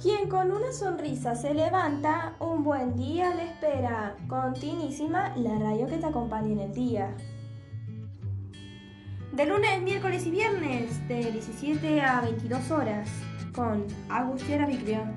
Quien con una sonrisa se levanta, un buen día le espera. Continuísima, la radio que te acompaña en el día. De lunes, miércoles y viernes, de 17 a 22 horas, con Agustina Vicria.